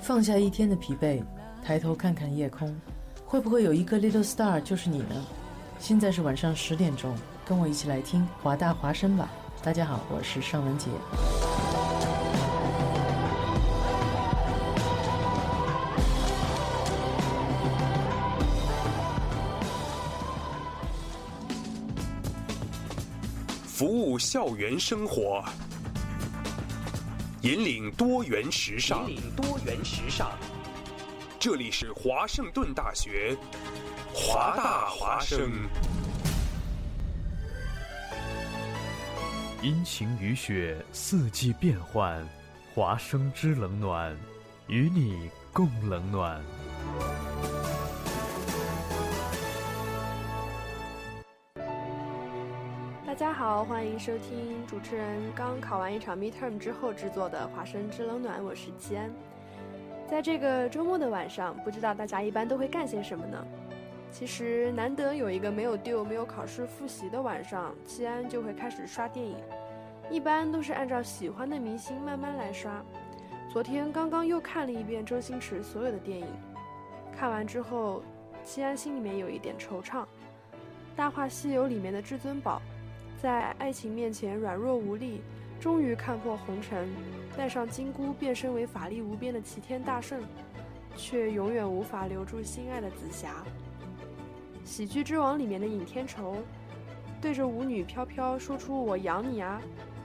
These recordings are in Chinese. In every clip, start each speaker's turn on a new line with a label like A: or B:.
A: 放下一天的疲惫，抬头看看夜空，会不会有一个 little star 就是你呢？现在是晚上十点钟，跟我一起来听华大华声吧。大家好，我是尚雯婕。
B: 服务校园生活，引领多元时尚。
C: 引领多元时尚。
B: 这里是华盛顿大学，华大华生。
D: 阴晴雨雪，四季变换，华生之冷暖，与你共冷暖。
E: 大家好，欢迎收听主持人刚考完一场 midterm 之后制作的《华生之冷暖》，我是齐安。在这个周末的晚上，不知道大家一般都会干些什么呢？其实难得有一个没有丢、没有考试复习的晚上，齐安就会开始刷电影。一般都是按照喜欢的明星慢慢来刷。昨天刚刚又看了一遍周星驰所有的电影，看完之后，齐安心里面有一点惆怅。《大话西游》里面的至尊宝。在爱情面前软弱无力，终于看破红尘，戴上金箍变身为法力无边的齐天大圣，却永远无法留住心爱的紫霞。喜剧之王里面的尹天仇，对着舞女飘飘说出“我养你啊”，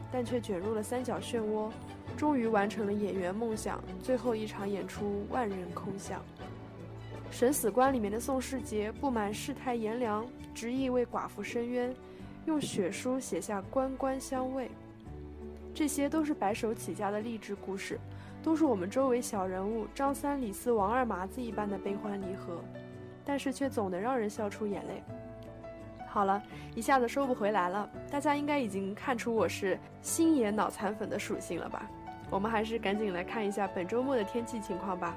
E: 但却卷入了三角漩涡，终于完成了演员梦想，最后一场演出万人空巷。审死官里面的宋世杰不满世态炎凉，执意为寡妇伸冤。用血书写下“官官相卫”，这些都是白手起家的励志故事，都是我们周围小人物张三李四王二麻子一般的悲欢离合，但是却总能让人笑出眼泪。好了，一下子收不回来了，大家应该已经看出我是星爷脑残粉的属性了吧？我们还是赶紧来看一下本周末的天气情况吧。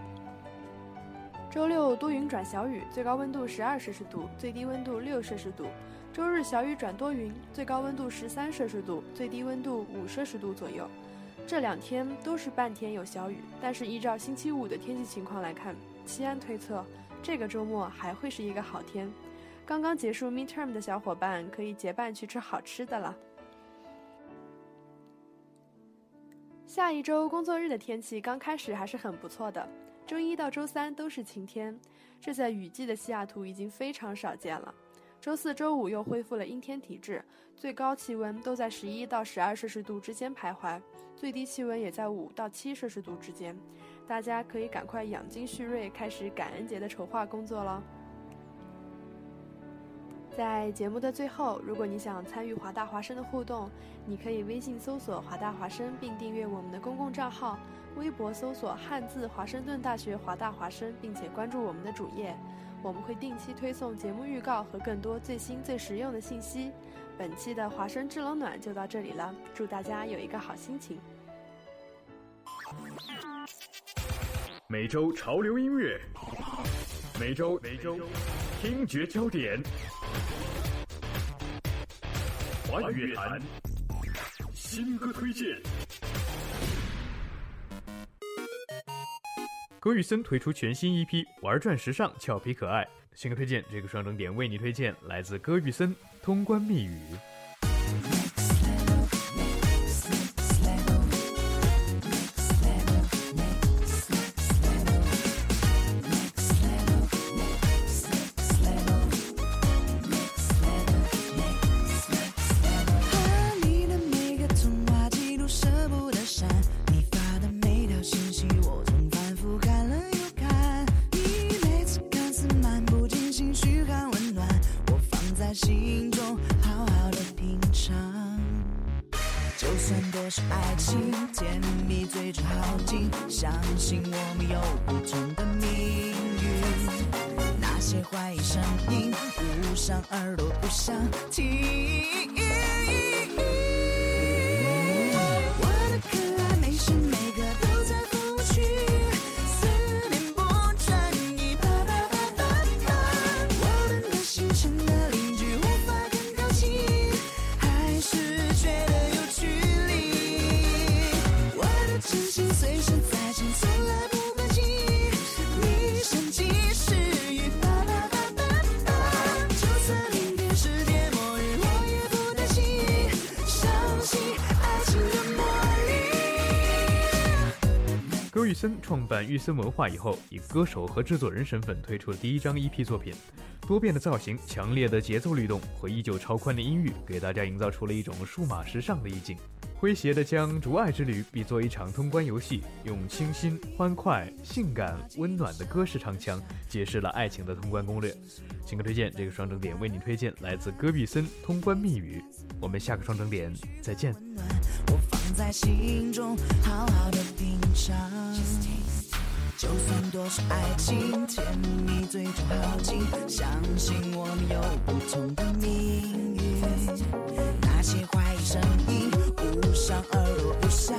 E: 周六多云转小雨，最高温度十二摄氏度，最低温度六摄氏度。周日小雨转多云，最高温度十三摄氏度，最低温度五摄氏度左右。这两天都是半天有小雨，但是依照星期五的天气情况来看，西安推测这个周末还会是一个好天。刚刚结束 midterm 的小伙伴可以结伴去吃好吃的了。下一周工作日的天气刚开始还是很不错的，周一到周三都是晴天，这在雨季的西雅图已经非常少见了。周四周五又恢复了阴天体质，最高气温都在十一到十二摄氏度之间徘徊，最低气温也在五到七摄氏度之间。大家可以赶快养精蓄锐，开始感恩节的筹划工作了。在节目的最后，如果你想参与华大华生的互动，你可以微信搜索“华大华生”并订阅我们的公共账号，微博搜索“汉字华盛顿大学华大华生”并且关注我们的主页。我们会定期推送节目预告和更多最新最实用的信息。本期的华生制冷暖就到这里了，祝大家有一个好心情。
D: 每周潮流音乐，每周每周听觉焦点，华语乐坛新歌推荐。歌玉森推出全新一批玩转时尚，俏皮可爱。性格推荐，这个双重点为你推荐，来自歌玉森《通关密语》。
F: 森创办玉森文化以后，以歌手和制作人身份推出了第一张 EP 作品。多变的造型、强烈的节奏律动和依旧超宽的音域，给大家营造出了一种数码时尚的意境。诙谐的将竹爱之旅比作一场通关游戏，用清新、欢快、性感、温暖的歌式唱腔，解释了爱情的通关攻略。新歌推荐，这个双整点为你推荐来自戈壁森《通关密语》。我们下个双整点再见。
D: 在心中，好好的品尝。就算多少爱情，甜蜜最终耗尽，相信我们有不同的命运。那些怀疑声音，无伤而若，不想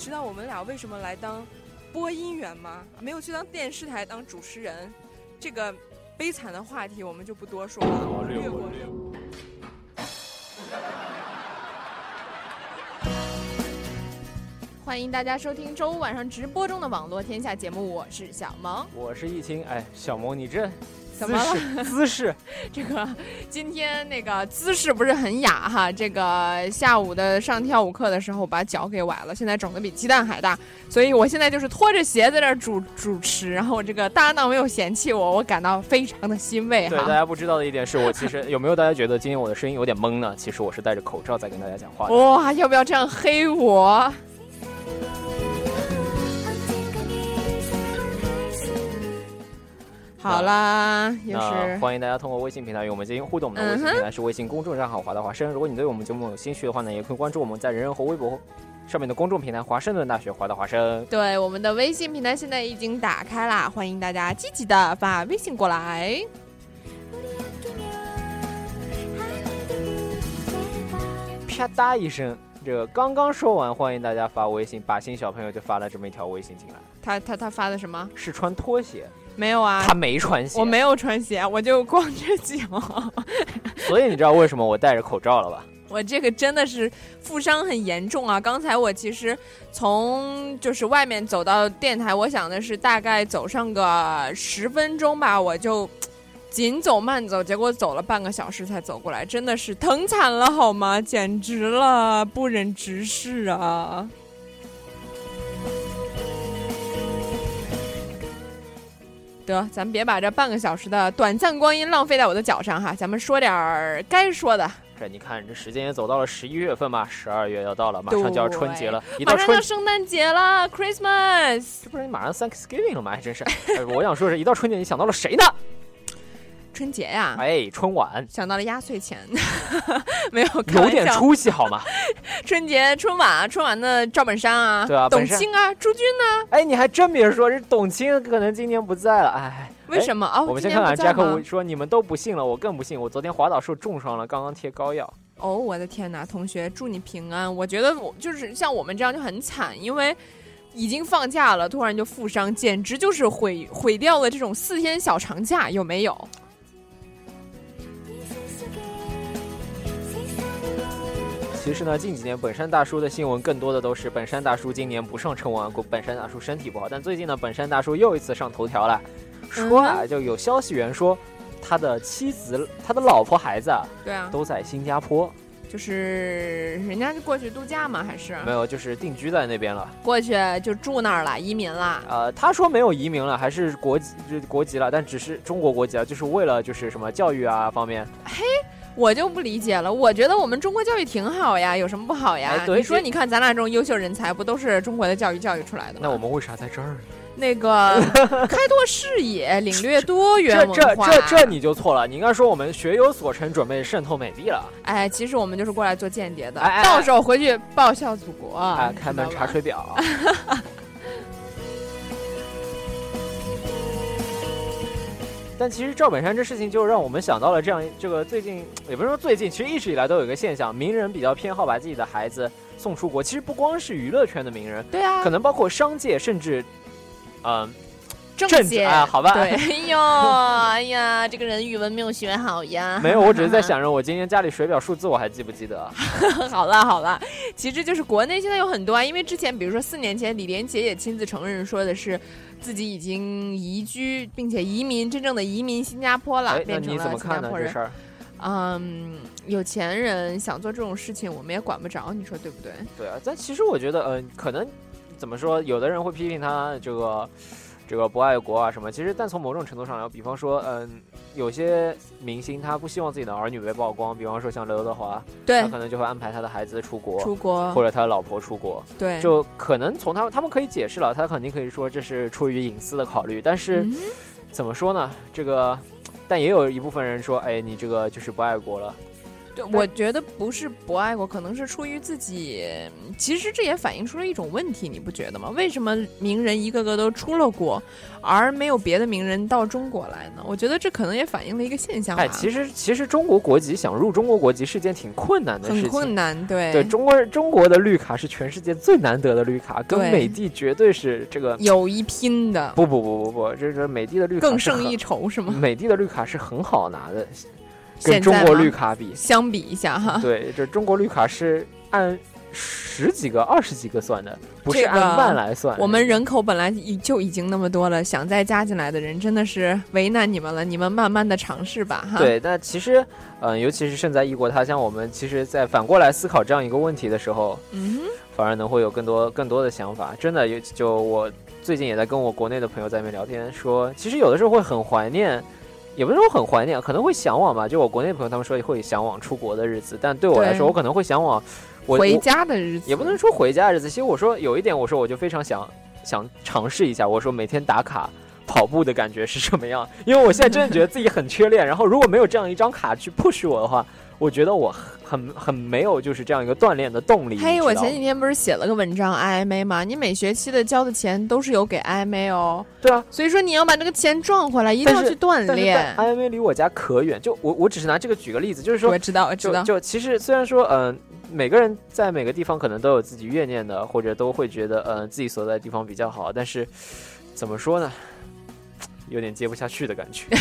G: 知道我们俩为什么来当播音员吗？没有去当电视台当主持人，这个悲惨的话题我们就不多说了，略过。欢迎大家收听周五晚上直播中的网络天下节目，我是小萌，
H: 我是易清。哎，小萌你这。
G: 怎么
H: 了？姿势，
G: 这个今天那个姿势不是很雅哈。这个下午的上跳舞课的时候，把脚给崴了，现在肿的比鸡蛋还大。所以我现在就是拖着鞋在这主主持，然后我这个搭档没有嫌弃我，我感到非常的欣慰哈。
H: 对，大家不知道的一点是我其实有没有大家觉得今天我的声音有点懵呢？其实我是戴着口罩在跟大家讲话。
G: 哇，要不要这样黑我？好啦，也是
H: 欢迎大家通过微信平台与我们进行互动。我们的微信平台是微信公众账号“华大华生”。如果你对我们节目有兴趣的话呢，也可以关注我们在人人和微博上面的公众平台“华盛顿大学华大华生”。
G: 对，我们的微信平台现在已经打开啦，欢迎大家积极的发微信过来。
H: 啪嗒一声，这个刚刚说完，欢迎大家发微信。把心小朋友就发了这么一条微信进来。
G: 他他他发的什么？
H: 是穿拖鞋。
G: 没有啊，
H: 他没穿鞋，
G: 我没有穿鞋，我就光着脚。
H: 所以你知道为什么我戴着口罩了吧？
G: 我这个真的是负伤很严重啊！刚才我其实从就是外面走到电台，我想的是大概走上个十分钟吧，我就紧走慢走，结果走了半个小时才走过来，真的是疼惨了好吗？简直了，不忍直视啊！得，咱们别把这半个小时的短暂光阴浪费在我的脚上哈，咱们说点儿该说的。
H: 这你看，这时间也走到了十一月份吧，十二月要到了，马上就要春节了，
G: 马上要圣诞节了，Christmas，
H: 这不是马上 Thanksgiving 了吗？还真是。我想说是一到春节，你想到了谁呢？
G: 春节呀，
H: 哎，春晚，
G: 想到了压岁钱，没有，
H: 有点出息好吗？
G: 春节春晚，春晚的赵本山啊，
H: 对啊，
G: 董卿啊，朱军呢？
H: 哎，你还真别说，这董卿可能今年不在了，哎。
G: 为什么啊？
H: 我们先看看 Jack 说，你们都不信了，我更不信。我昨天滑倒受重伤了，刚刚贴膏药。
G: 哦，我的天哪，同学，祝你平安。我觉得我就是像我们这样就很惨，因为已经放假了，突然就负伤，简直就是毁毁掉了这种四天小长假，有没有？
H: 其实呢，近几年本山大叔的新闻更多的都是本山大叔今年不上春晚，本山大叔身体不好。但最近呢，本山大叔又一次上头条了。说啊，就有消息源说，他的妻子、他的老婆、孩子啊，
G: 对啊，
H: 都在新加坡，
G: 就是人家就过去度假吗？还是
H: 没有，就是定居在那边了，
G: 过去就住那儿了，移民了。
H: 呃，他说没有移民了，还是国籍就国籍了，但只是中国国籍啊，就是为了就是什么教育啊方面。
G: 嘿，我就不理解了，我觉得我们中国教育挺好呀，有什么不好呀？你说，你看咱俩这种优秀人才，不都是中国的教育教育出来的吗？
H: 那我们为啥在这儿呢？
G: 那个 开拓视野，领略多元
H: 文化，这这这你就错了。你应该说我们学有所成，准备渗透美帝了。
G: 哎，其实我们就是过来做间谍的，到时候回去报效祖国。
H: 哎，开门查水表。但其实赵本山这事情就让我们想到了这样这个最近也不是说最近，其实一直以来都有一个现象，名人比较偏好把自己的孩子送出国。其实不光是娱乐圈的名人，
G: 对啊，
H: 可能包括商界，甚至。嗯，
G: 政
H: 治啊，好吧。
G: 对，哎呦，哎呀，这个人语文没有学好呀。
H: 没有，我只是在 想着，我今天家里水表数字我还记不记得？
G: 好了好了，其实就是国内现在有很多啊，因为之前比如说四年前，李连杰也亲自承认说的是自己已经移居并且移民，真正的移民新加坡了，变成了新加坡人。嗯，有钱人想做这种事情，我们也管不着，你说对不对？
H: 对啊，但其实我觉得，嗯，可能。怎么说？有的人会批评他这个，这个不爱国啊什么。其实，但从某种程度上来，比方说，嗯，有些明星他不希望自己的儿女被曝光，比方说像刘德华，
G: 对，
H: 他可能就会安排他的孩子出国，
G: 出国，
H: 或者他的老婆出国，
G: 对，
H: 就可能从他他们可以解释了，他肯定可以说这是出于隐私的考虑。但是，怎么说呢？这个，但也有一部分人说，哎，你这个就是不爱国了。
G: 对，我觉得不是不爱国，可能是出于自己。其实这也反映出了一种问题，你不觉得吗？为什么名人一个个都出了国，而没有别的名人到中国来呢？我觉得这可能也反映了一个现象。
H: 哎，其实其实中国国籍想入中国国籍是件挺困难的事情，
G: 很困难。对
H: 对，中国中国的绿卡是全世界最难得的绿卡，跟美帝绝对是这个
G: 有一拼的。
H: 不不不不不，这是美帝的绿卡
G: 更胜一筹是吗？
H: 美帝的绿卡是很好拿的。跟中国绿卡比，
G: 相比一下哈，
H: 对，这中国绿卡是按十几个、二十几个算的，不是按万来算。
G: 我们人口本来已就已经那么多了，想再加进来的人真的是为难你们了。你们慢慢的尝试吧，哈。
H: 对，但其实，嗯，尤其是身在异国他乡，我们其实，在反过来思考这样一个问题的时候，
G: 嗯，
H: 反而能会有更多更多的想法。真的，有就我最近也在跟我国内的朋友在那边聊天，说其实有的时候会很怀念。也不是说很怀念，可能会向往吧。就我国内朋友他们说会向往出国的日子，但对我来说，我可能会向往我
G: 回家的日子。
H: 也不能说回家的日子。其实我说有一点，我说我就非常想想尝试一下。我说每天打卡跑步的感觉是什么样？因为我现在真的觉得自己很缺练。然后如果没有这样一张卡去 push 我的话。我觉得我很很没有就是这样一个锻炼的动力。
G: 嘿，我前几天不是写了个文章 IMA 吗？你每学期的交的钱都是有给 IMA 哦。
H: 对啊，
G: 所以说你要把这个钱赚回来，一定要去锻炼。
H: IMA 离我家可远，就我我只是拿这个举个例子，就是说，
G: 我知道，我知道。
H: 就其实虽然说，嗯，每个人在每个地方可能都有自己怨念的，或者都会觉得，嗯，自己所在的地方比较好，但是怎么说呢，有点接不下去的感觉。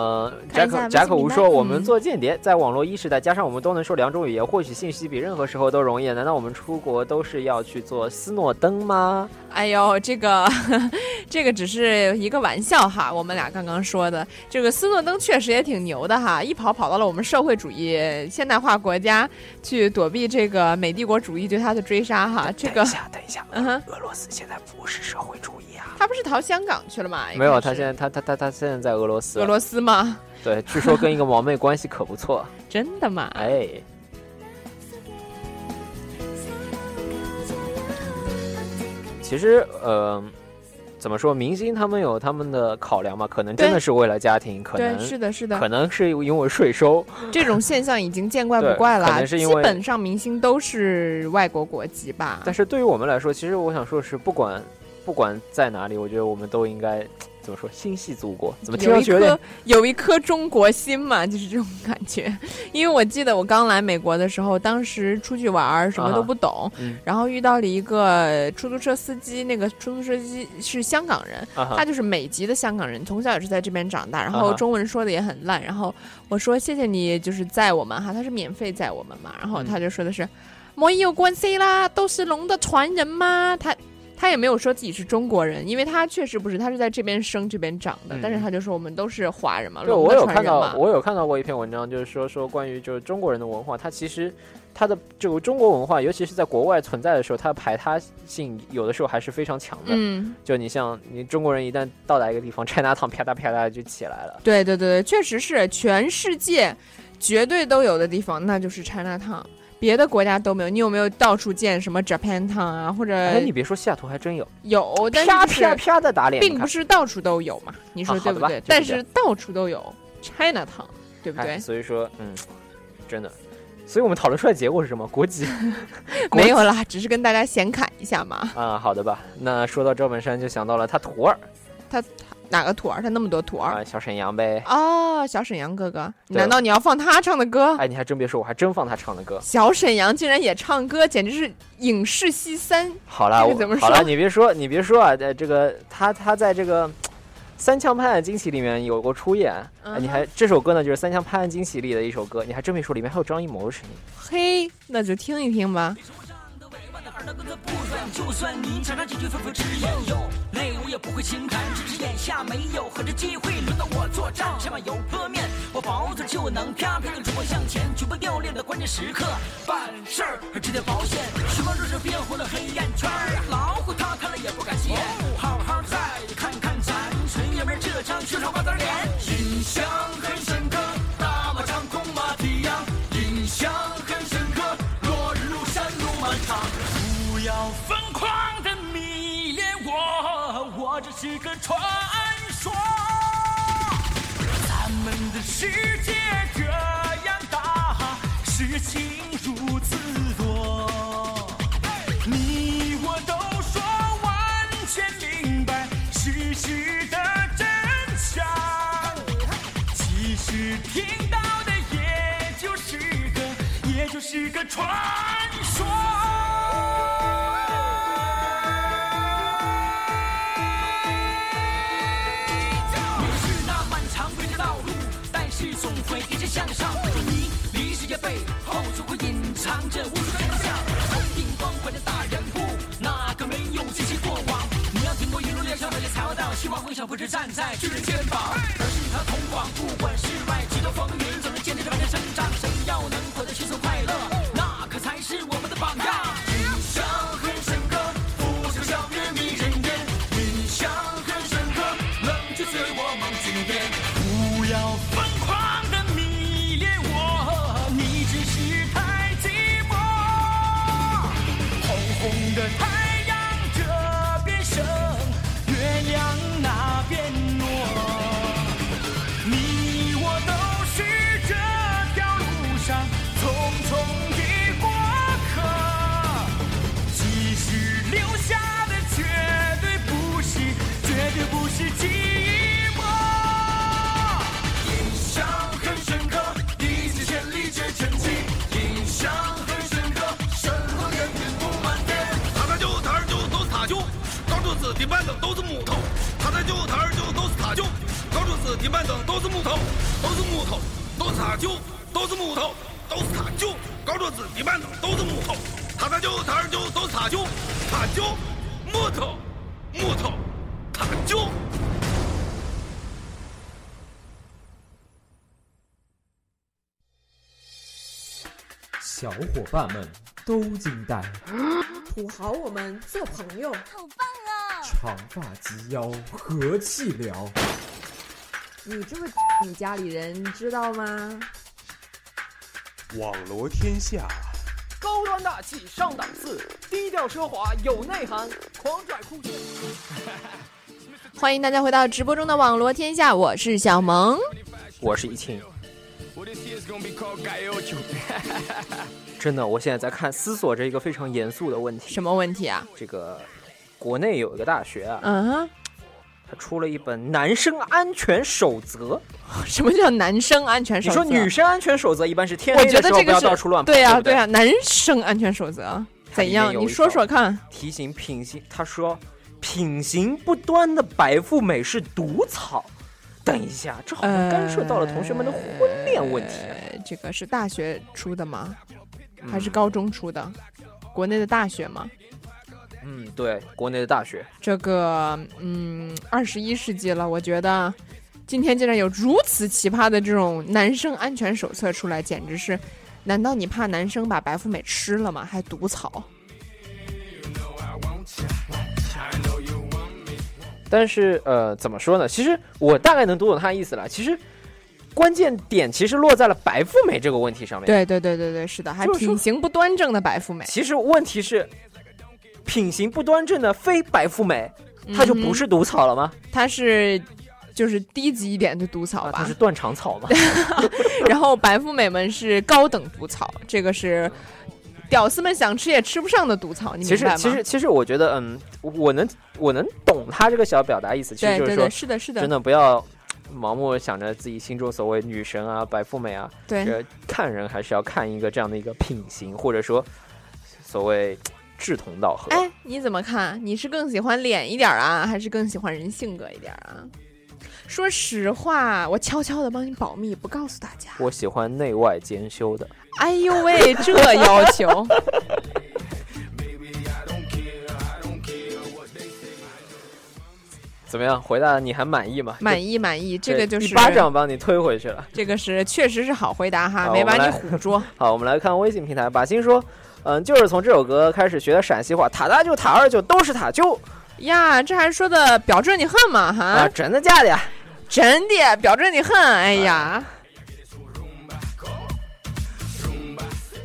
H: 呃，贾可贾可无说，我们做间谍，在网络一时代，加上我们都能说两种语言，获取信息比任何时候都容易。难道我们出国都是要去做斯诺登吗？
G: 哎呦，这个 这个只是一个玩笑哈。我们俩刚刚说的这个斯诺登确实也挺牛的哈，一跑跑到了我们社会主义现代化国家去躲避这个美帝国主义对他的追杀哈。这个
H: 等一下，等一下，嗯哼，俄罗斯现在不是社会主义啊。
G: 他不是逃香港去了吗？
H: 没有，他现在他他他他现在在俄罗斯。
G: 俄罗斯吗？
H: 对，据说跟一个毛妹关系可不错。
G: 真的吗？
H: 哎。其实，呃，怎么说，明星他们有他们的考量嘛，可能真的是为了家庭，可
G: 对，
H: 能
G: 是的，是的，
H: 可能是因为税收，
G: 这种现象已经见怪不怪了。基
H: 能是因为
G: 本上明星都是外国国籍吧？
H: 但是对于我们来说，其实我想说的是，不管不管在哪里，我觉得我们都应该怎么说，心系祖国。怎么听
G: 有一
H: 上去有点
G: 颗有一颗中国心嘛，就是这种感觉。因为我记得我刚来美国的时候，当时出去玩儿什么都不懂，
H: 嗯
G: 然后遇到了一个出租车司机，那个出租车司机是香港人，
H: 啊
G: 他就是美籍的香港人，从小也是在这边长大，然后中文说的也很烂。然后我说谢谢你，就是载我们哈，他是免费载我们嘛。然后
H: 嗯
G: 他就说的是，没有关系啦，都是龙的传人嘛。他他也没有说自己是中国人，因为他确实不是，他是在这边生这边长的。
H: 嗯
G: 但是他就说我们都是华人嘛，
H: 对，我有看。到我有看到过一篇文章，就是说说关于就是中国人的文化，它其实它的这个中国文化，尤其是在国外存在的时候，它的排他性有的时候还是非常强的。
G: 嗯，
H: 就你像你中国人一旦到达一个地方，China Town 啪嗒啪嗒就起来了。
G: 对对对对，确实是全世界绝对都有的地方，那就是 China Town。别的国家都没有，你有没有到处见什么 Japan Town 啊？或者
H: 哎，你别说，西雅图还真有，
G: 有，但
H: 啪
G: 是就是
H: 啪啪的打脸，
G: 并不是到处都有嘛？你说对不对？但是到处都有 China Town，对不
H: 哎
G: 对？
H: 所以说，嗯，真的，所以我们讨论出来结果是什么？国籍
G: 没有啦，只是跟大家闲侃一下嘛。
H: 啊，好的吧。那说到赵本山，就想到了他徒儿
G: 他他哪个徒儿？他那么多徒儿
H: 啊，小沈阳呗。
G: 哦，小沈阳哥哥，难道你要放他唱的歌？
H: 哎，你还真别说，我还真放他唱的歌。
G: 小沈阳竟然也唱歌，简直是影视西三。
H: 好了，我
G: 怎么
H: 好了，你别说，你别说啊，呃，这个他他在这个《三枪拍案惊奇》里面有过出演，
G: 嗯
H: 哎你还这首歌呢，就是《三枪拍案惊奇》里的一首歌，你还真别说，里面还有张艺谋的声音。
G: 嘿，那就听一听吧。
I: 就算你常常几句纷纷之言有泪，我也不会轻谈。只是眼下没有合适机会，轮到我作战。千万有泼面，我保准就能啪啪的冲我向前。绝不掉链的关键时刻，办事儿指点保险。时光若是变红了黑眼圈儿，老虎他看了也不敢闲。好好再看看咱纯爷们这张缺少瓜子脸，印象是个传说。咱们的世界这样大，事情如此多，你我都说完全明白事实的真相，其实听到的也就是个，也就是个传不是站在巨人肩膀，而是与他同往不管世外几多风云，总能见证着万年生长。谁要能活得轻松快乐，
J: 高柱子顶板凳都是木头，都是木头，都是塔酒，都是木头，都是塔酒，高桌子顶板凳都是木头。他在就摊儿就都是塔酒，塔酒，木头，木头，塔酒。
C: 小伙伴们都惊呆，
K: 土豪，我们做朋友。
L: 好棒啊！
C: 长发及腰，和气聊。
K: 你这么你家里人知道吗？
B: 网罗天下，
M: 高端大气上档次，低调奢华有内涵，狂拽酷炫。
G: 欢迎大家回到直播中的网罗天下，我是小萌，
H: 我是易清。真的，我现在在看思索着一个非常严肃的问题。
G: 什么问题啊？
H: 这个国内有一个大学啊，
G: 嗯哼，
H: 他出了一本男生安全守则。
G: 什么叫男生安全守
H: 则？你说女生安全守则一般是天
G: 黑的时候不
H: 要到处乱跑。
G: 对
H: 呀，
G: 对呀，男生安全守则怎样？你说说看。
H: 提醒品行，他说品行不端的白富美是毒草。等一下，这好像干涉到了同学们的婚恋问题。
G: 这个是大学出的吗？还是高中出的？国内的大学吗？
H: 嗯，对，国内的大学。
G: 这个，嗯，二十一世纪了，我觉得今天竟然有如此奇葩的这种男生安全手册出来，简直是，难道你怕男生把白富美吃了吗？还毒草？
H: 但是，呃，怎么说呢？其实我大概能读懂他的意思了。其实，关键点其实落在了白富美这个问题上面。
G: 对对对对对，是的，还品行不端正的白富美。
H: 其实问题是，品行不端正的非白富美，她就不是毒草了吗？
G: 她是，就是低级一点的毒草吧？
H: 她是断肠草嘛？
G: 然后白富美们是高等毒草，这个是。屌丝们想吃也吃不上的毒草，你
H: 其实其实其实我觉得，嗯，我能我能懂他这个小表达意思，其实就是说，
G: 是的，是的，
H: 真的不要盲目想着自己心中所谓女神啊、白富美啊，
G: 对，
H: 看人还是要看一个这样的一个品行，或者说所谓志同道合。
G: 哎，你怎么看？你是更喜欢脸一点啊，还是更喜欢人性格一点啊？说实话，我悄悄的帮你保密，不告诉大家。
H: 我喜欢内外兼修的。
G: 哎呦喂，这要求！
H: 怎么样？回答你还满意吗？
G: 满意，满意。这个就是
H: 一巴掌帮你推回去了。
G: 这个是确实是好回答哈，没把你唬住。
H: 好，我们来看微信平台。把心说，嗯，就是从这首歌开始学的陕西话，塔大舅、塔二舅都是塔舅
G: 呀。这还说的表正你恨吗？哈？
H: 啊，真的假的？
G: 真的，表正你恨。哎呀。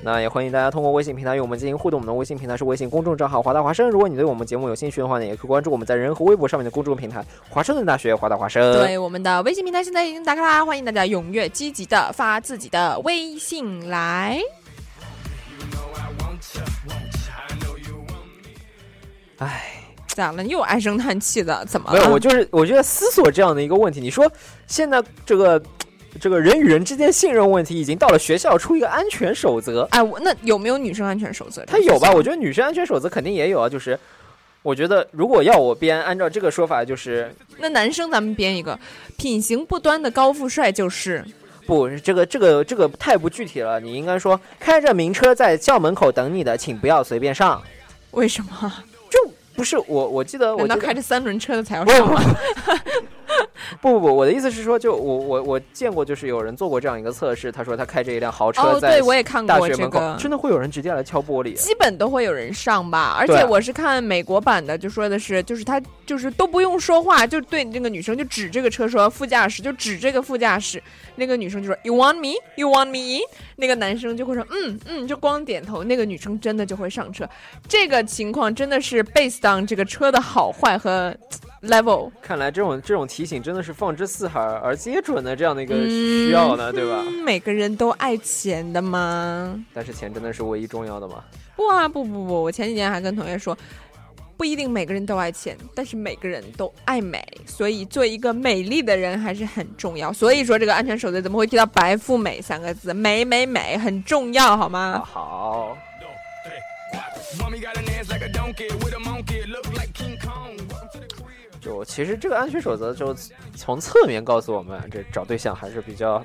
H: 那也欢迎大家通过微信平台与我们进行互动。我们的微信平台是微信公众账号“华大华生”。如果你对我们节目有兴趣的话呢，也可以关注我们在人和微博上面的公众平台“华盛顿大学华大华生”。
G: 对，我们的微信平台现在已经打开啦，欢迎大家踊跃积极的发自己的微信来。
H: 哎，
G: 咋了？又唉声叹气的？怎么？
H: 没有，我就是我觉得思索这样的一个问题。你说现在这个。这个人与人之间信任问题已经到了学校出一个安全守则。
G: 哎，我那有没有女生安全守则？
H: 他有吧？我觉得女生安全守则肯定也有啊。就是我觉得如果要我编，按照这个说法，就是
G: 那男生咱们编一个品行不端的高富帅就是
H: 不，这个这个这个太不具体了。你应该说开着名车在校门口等你的，请不要随便上。
G: 为什么？
H: 就不是我？我记得，
G: 难道开着三轮车的才要上吗？
H: 不不不，我的意思是说，就我我我见过，就是有人做过这样一个测试。他说他开着一辆豪车在大学门口，真的会有人直接来敲玻璃，
G: 基本都会有人上吧。而且我是看美国版的，就说的是，就是他就是都不用说话，就对那个女生就指这个车说副驾驶，就指这个副驾驶，那个女生就说 You want me? You want me? 那个男生就会说嗯嗯，就光点头，那个女生真的就会上车。这个情况真的是 based on 这个车的好坏和。level，
H: 看来这种这种提醒真的是放之四海而皆准的这样的一个需要呢，对吧？
G: 每个人都爱钱的吗？
H: 但是钱真的是唯一重要的吗？
G: 不啊，不不不，我前几天还跟同学说，不一定每个人都爱钱，但是每个人都爱美，所以做一个美丽的人还是很重要。所以说这个安全守则怎么会提到白富美三个字？美美美很重要，好吗？
H: 好。就其实这个安全守则，就从侧面告诉我们，这找对象还是比较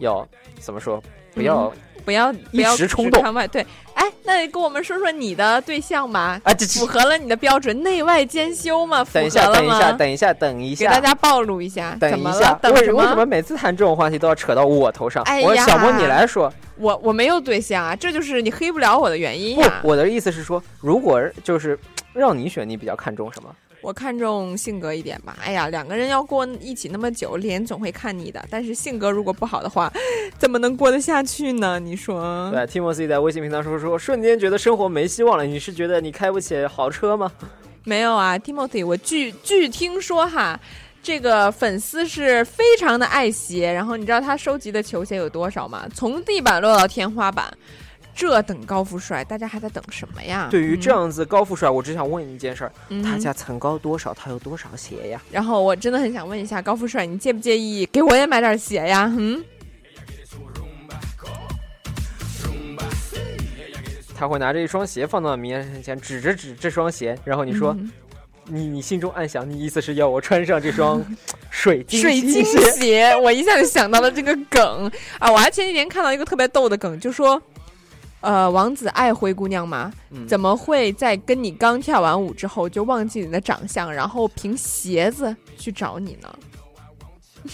H: 要怎么说，不要
G: 不要
H: 一时冲动。
G: 对，哎，那跟我们说说你的对象吧。
H: 啊，
G: 符合了你的标准，内外兼修嘛？
H: 等一下，等一下，等一下，等一下，
G: 给大家暴露一下。
H: 等一下，为为什么每次谈这种话题都要扯到我头上？
G: 哎
H: 呀，小莫你来说，
G: 我我没有对象啊，这就是你黑不了我的原因呀。
H: 不，我的意思是说，如果就是让你选，你比较看重什么？
G: 我看重性格一点吧。哎呀，两个人要过一起那么久，脸总会看腻的。但是性格如果不好的话，怎么能过得下去呢？你说？
H: 对，Timothy 在微信平台说说，瞬间觉得生活没希望了。你是觉得你开不起豪车吗？
G: 没有啊，Timothy，我据据听说哈，这个粉丝是非常的爱鞋，然后你知道他收集的球鞋有多少吗？从地板落到天花板，这等高富帅，大家还在等什么呀？
H: 对于这
G: 嗯
H: 样子高富帅，我只想问一件事儿：
G: 嗯
H: 他家层高多少？他有多少鞋呀？
G: 然后我真的很想问一下高富帅，你介不介意给我也买点鞋呀？嗯，
H: 他会拿着一双鞋放到你面前，指着指这双鞋，然后你说。
G: 嗯
H: 你你心中暗想，你意思是要我穿上这双 水晶
G: 水晶
H: 鞋？
G: 鞋，我一下就想到了这个梗啊！我还前几天看到一个特别逗的梗，就说，呃，王子爱灰姑娘吗？
H: 嗯
G: 怎么会在跟你刚跳完舞之后就忘记你的长相，然后凭鞋子去找你呢？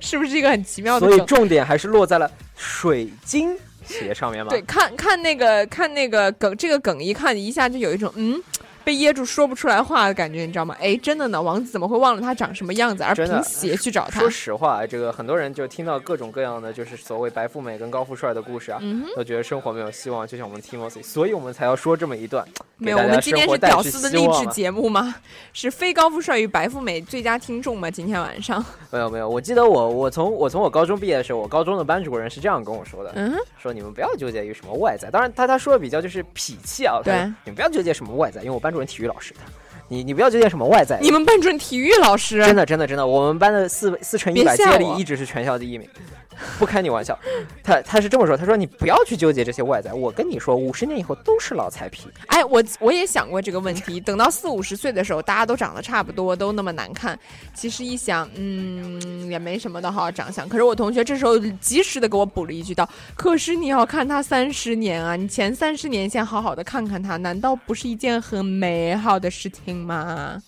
G: 是不是一个很奇妙的
H: 所以？重点还是落在了水晶鞋上面嘛？
G: 对，看看那个看那个梗，这个梗一看一下就有一种嗯。被噎住说不出来话的感觉，你知道吗？哎，真的呢，王子怎么会忘了他长什么样子，而凭鞋去找他？
H: 说实话，这个很多人就听到各种各样的就是所谓白富美跟高富帅的故事啊，
G: 嗯
H: 都觉得生活没有希望，就像我们 Timothy，所以我们才要说这么一段。
G: 没有，
H: 给
G: 我们今天是屌丝的励志节目吗？是非高富帅与白富美最佳听众吗？今天晚上，
H: 没有没有，我记得我我从我从我高中毕业的时候，我高中的班主任是这样跟我说的，
G: 嗯，
H: 说你们不要纠结于什么外在，当然他他说的比较就是痞气啊，
G: 对
H: 你们不要纠结什么外在，因为我班主任体育老师的，你你不要纠结什么外在，
G: 你们班主任体育老师？
H: 真的真的真的，我们班的四四乘一百接力一直是全校第一名，不开你玩笑。他他是这么说，他说你不要去纠结这些外在，我跟你说，五十年以后都是老菜皮。
G: 哎，我我也想过这个问题。等到四五十岁的时候，大家都长得差不多，都那么难看。其实一想，嗯，也没什么的好长相。可是我同学这时候及时的给我补了一句道：“可是你要看他三十年啊，你前三十年先好好的看看他，难道不是一件很美好的事情吗？”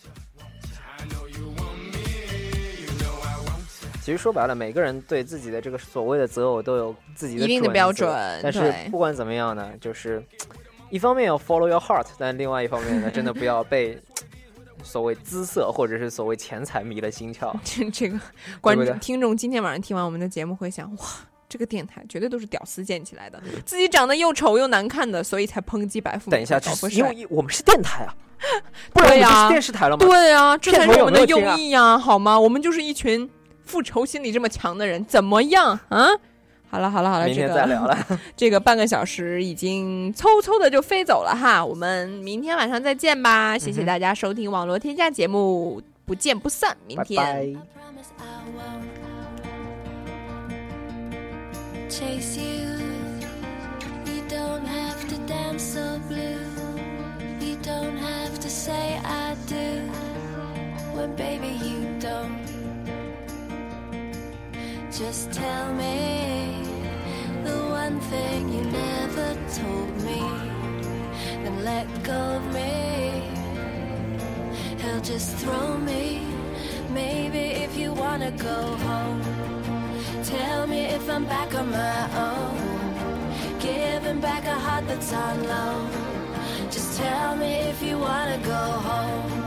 H: 其实说白了，每个人对自己的这个所谓的择偶都有自己的
G: 一定的标准
H: 但是不管怎么样呢，就是一方面要 follow your heart，但另外一方面呢，真的不要被 所谓姿色或者是所谓钱财迷了心窍。
G: 这这个观众听众今天晚上听完我们的节目会想，哇，这个电台绝对都是屌丝建起来的，自己长得又丑又难看的，所以才抨击白富美。
H: 等一下，
G: 高富
H: 这是因
G: 帅。
H: 为我们是电台啊，不然就是电视台了吗？
G: 对呀、这才是我们的用意呀、好吗？我们就是一群复仇心理这么强的人，怎么样啊？好了好了好了，
H: 明天
G: 这个
H: 再聊了。
G: 这个半个小时已经嗖嗖的就飞走了哈，我们明天晚上再见吧！谢谢大家收听网络天下节目，不见不散，明天。
H: 拜拜
L: Just tell me the one thing you never told me. Then let go of me. He'll just throw me. Maybe if you wanna go home. Tell me if I'm back on my own. Giving back a heart that's on loan. Just tell me if you wanna go home.